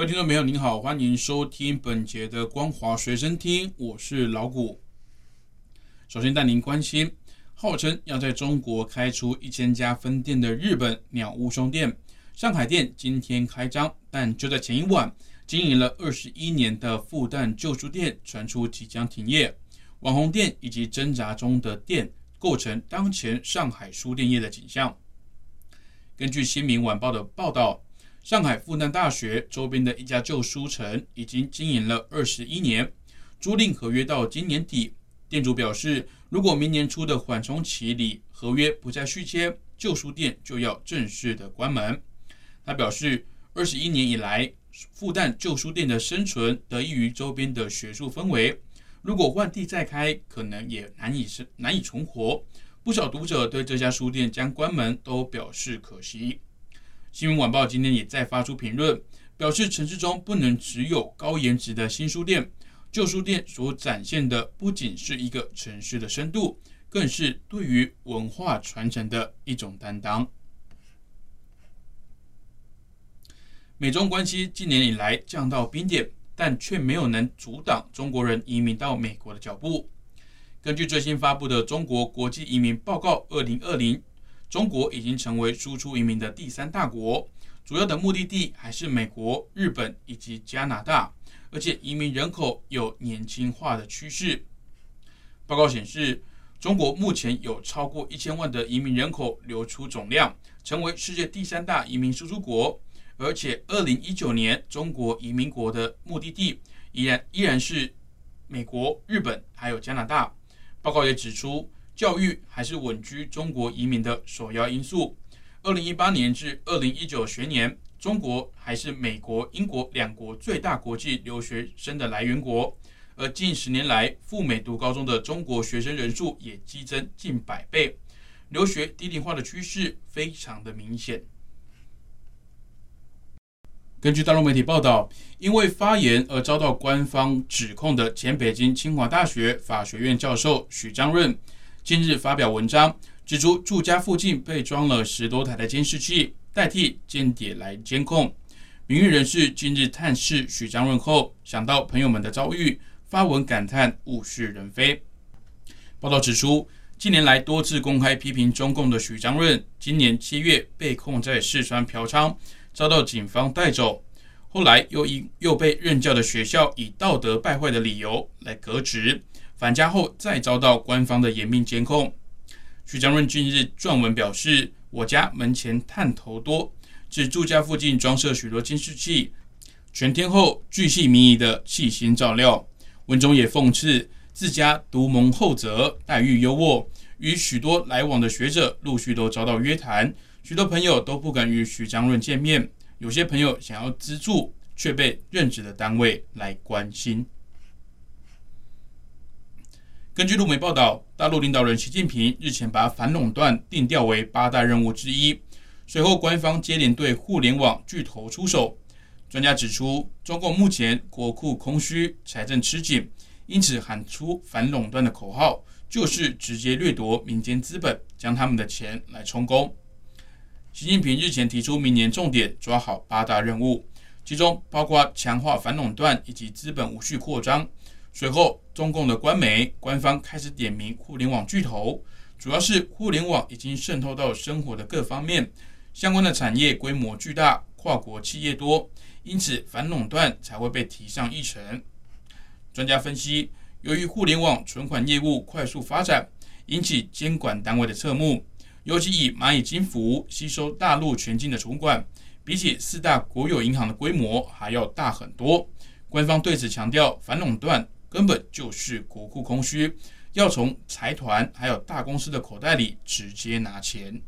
各位听众朋友，您好，欢迎收听本节的《光华随身听》，我是老谷。首先带您关心，号称要在中国开出一千家分店的日本鸟屋松店，上海店今天开张，但就在前一晚，经营了二十一年的复旦旧书店传出即将停业，网红店以及挣扎中的店，构成当前上海书店业的景象。根据《新民晚报》的报道。上海复旦大学周边的一家旧书城已经经营了二十一年，租赁合约到今年底。店主表示，如果明年初的缓冲期里合约不再续签，旧书店就要正式的关门。他表示，二十一年以来，复旦旧书店的生存得益于周边的学术氛围，如果换地再开，可能也难以生难以存活。不少读者对这家书店将关门都表示可惜。新闻晚报今天也再发出评论，表示城市中不能只有高颜值的新书店，旧书店所展现的不仅是一个城市的深度，更是对于文化传承的一种担当。美中关系近年以来降到冰点，但却没有能阻挡中国人移民到美国的脚步。根据最新发布的《中国国际移民报告（二零二零）》。中国已经成为输出移民的第三大国，主要的目的地还是美国、日本以及加拿大，而且移民人口有年轻化的趋势。报告显示，中国目前有超过一千万的移民人口流出总量，成为世界第三大移民输出国。而且，二零一九年中国移民国的目的地依然依然是美国、日本还有加拿大。报告也指出。教育还是稳居中国移民的首要因素。二零一八年至二零一九学年，中国还是美国、英国两国最大国际留学生的来源国。而近十年来，赴美读高中的中国学生人数也激增近百倍，留学低龄化的趋势非常的明显。根据大陆媒体报道，因为发言而遭到官方指控的前北京清华大学法学院教授许章润。近日发表文章，指出住家附近被装了十多台的监视器，代替间谍来监控。名誉人士近日探视许章润后，想到朋友们的遭遇，发文感叹物是人非。报道指出，近年来多次公开批评中共的许章润，今年七月被控在四川嫖娼，遭到警方带走，后来又因又被任教的学校以道德败坏的理由来革职。返家后，再遭到官方的严密监控。徐章润近日撰文表示：“我家门前探头多，至住家附近装设许多监视器，全天候巨细靡遗的细心照料。”文中也讽刺自家独蒙厚泽，待遇优渥，与许多来往的学者陆续都遭到约谈，许多朋友都不敢与徐章润见面。有些朋友想要资助，却被任职的单位来关心。根据路媒报道，大陆领导人习近平日前把反垄断定调为八大任务之一。随后，官方接连对互联网巨头出手。专家指出，中共目前国库空虚，财政吃紧，因此喊出反垄断的口号，就是直接掠夺民间资本，将他们的钱来充公。习近平日前提出，明年重点抓好八大任务，其中包括强化反垄断以及资本无序扩张。随后，中共的官媒官方开始点名互联网巨头，主要是互联网已经渗透到生活的各方面，相关的产业规模巨大，跨国企业多，因此反垄断才会被提上议程。专家分析，由于互联网存款业务快速发展，引起监管单位的侧目，尤其以蚂蚁金服吸收大陆全境的存款，比起四大国有银行的规模还要大很多。官方对此强调，反垄断。根本就是国库空虚，要从财团还有大公司的口袋里直接拿钱。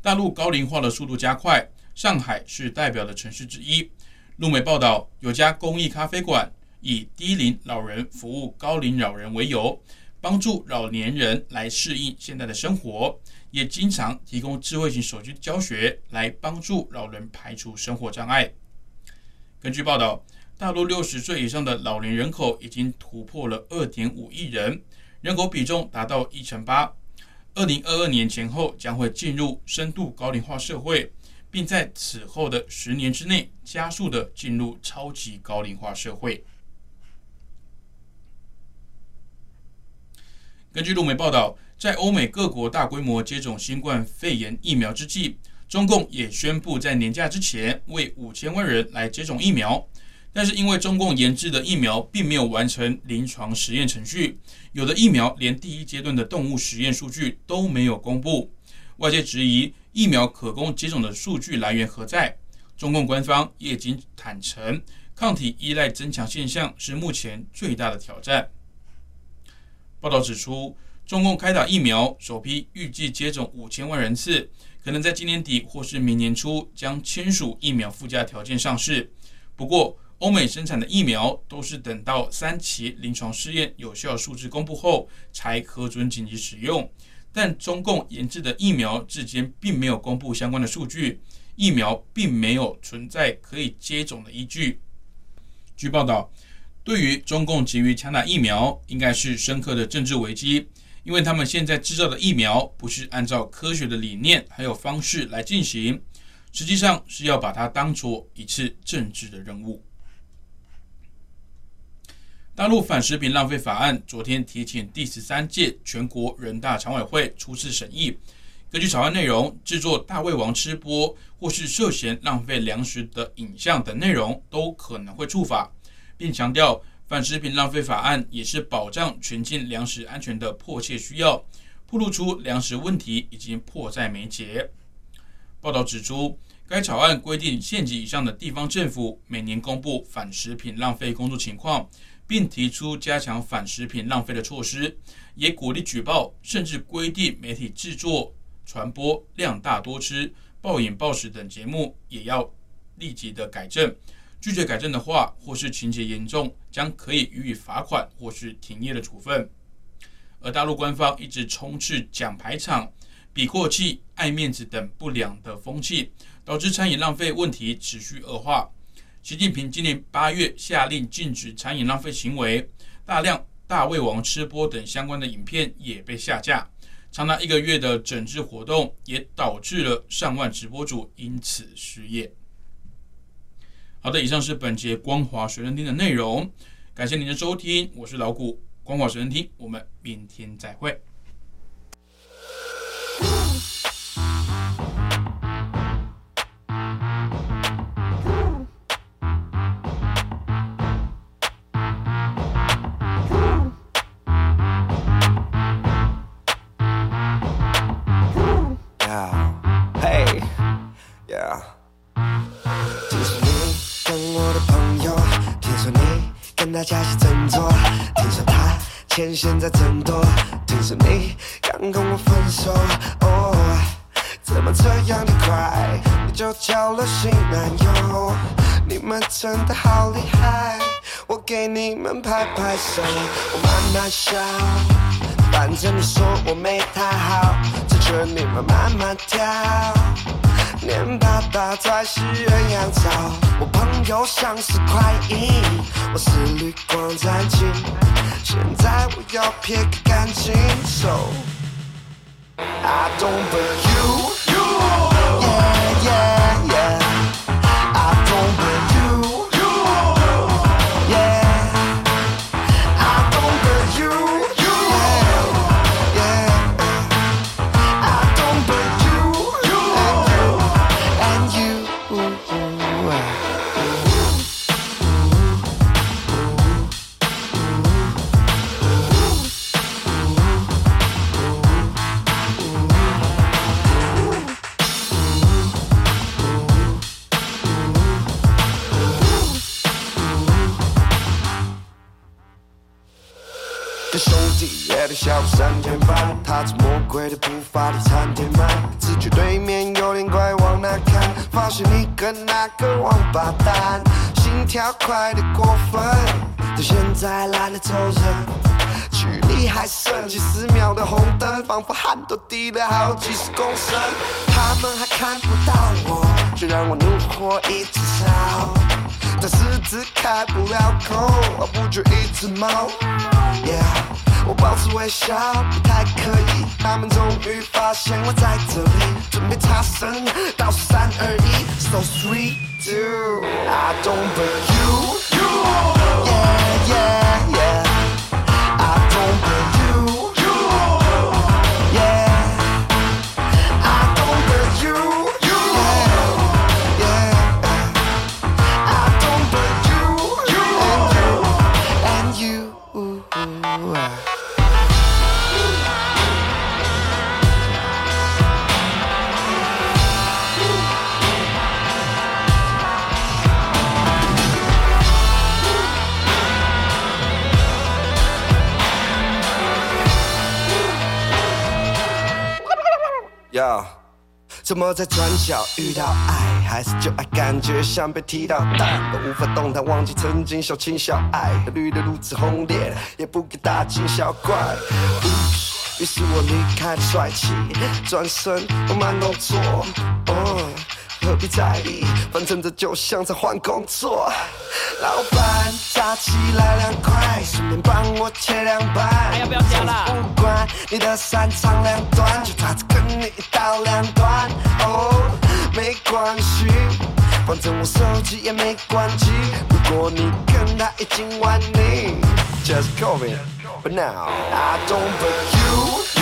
大陆高龄化的速度加快，上海是代表的城市之一。路媒报道，有家公益咖啡馆以低龄老人服务高龄老人为由，帮助老年人来适应现在的生活，也经常提供智慧型手机教学来帮助老人排除生活障碍。根据报道，大陆六十岁以上的老年人口已经突破了二点五亿人，人口比重达到一成八。二零二二年前后将会进入深度高龄化社会。并在此后的十年之内加速的进入超级高龄化社会。根据路媒报道，在欧美各国大规模接种新冠肺炎疫苗之际，中共也宣布在年假之前为五千万人来接种疫苗。但是因为中共研制的疫苗并没有完成临床实验程序，有的疫苗连第一阶段的动物实验数据都没有公布，外界质疑。疫苗可供接种的数据来源何在？中共官方也已经坦诚，抗体依赖增强现象是目前最大的挑战。报道指出，中共开打疫苗首批预计接种五千万人次，可能在今年底或是明年初将签署疫苗附加条件上市。不过，欧美生产的疫苗都是等到三期临床试验有效数字公布后才核准紧急使用。但中共研制的疫苗至今并没有公布相关的数据，疫苗并没有存在可以接种的依据。据报道，对于中共急于抢打疫苗，应该是深刻的政治危机，因为他们现在制造的疫苗不是按照科学的理念还有方式来进行，实际上是要把它当作一次政治的任务。大陆反食品浪费法案昨天提请第十三届全国人大常委会初次审议。根据草案内容，制作大胃王吃播或是涉嫌浪费粮食的影像等内容都可能会触法，并强调反食品浪费法案也是保障全境粮食安全的迫切需要，暴露出粮食问题已经迫在眉睫。报道指出，该草案规定县级以上的地方政府每年公布反食品浪费工作情况。并提出加强反食品浪费的措施，也鼓励举报，甚至规定媒体制作、传播量大多吃、暴饮暴食等节目，也要立即的改正。拒绝改正的话，或是情节严重，将可以予以罚款或是停业的处分。而大陆官方一直充斥奖牌场、比阔气、爱面子等不良的风气，导致餐饮浪费问题持续恶化。习近平今年八月下令禁止餐饮浪费行为，大量大胃王吃播等相关的影片也被下架。长达一个月的整治活动，也导致了上万直播主因此失业。好的，以上是本节光华学生听的内容，感谢您的收听，我是老谷，光华学生听，我们明天再会。他钱现在真多，听说你刚跟我分手，哦，怎么这样的快你就交了新男友？你们真的好厉害，我给你们拍拍手，我慢慢笑，反正你说我没太好，这圈你们慢慢跳。年大大才是鸳鸯草，我朋友像是快银，我是绿光战警，现在我要撇个干净手。I don't believe you, yeah 下午三点半，踏着魔鬼的步伐离餐厅慢，直觉对面有点怪，往哪看？发现你跟那个王八蛋。心跳快得过分，到现在懒得走人。距离还剩几十秒的红灯，仿佛汗都滴了好几十公升。他们还看不到我，却让我怒火一直烧。但狮子开不了口，不就一只猫？Yeah。我保持微笑，不太可以。他们终于发现我在这里，准备擦身，倒数三二一，So sweet, do I don't but you, yeah yeah yeah. 怎么在转角遇到爱？还是就爱感觉像被踢到蛋，都无法动弹，忘记曾经小情小爱，绿的如此轰烈，也不给大惊小怪。于是我离开了帅气，转身我慢动作，哦，何必在意？反正这就像在换工作。老板，炸起来两块，顺便帮我切两半。要不要加啦不管你的三长两短，就差这你一刀两断。哦，没关系，反正我手机也没关机。如果你跟他已经玩腻，Just call me。But now I don't but you, yeah yeah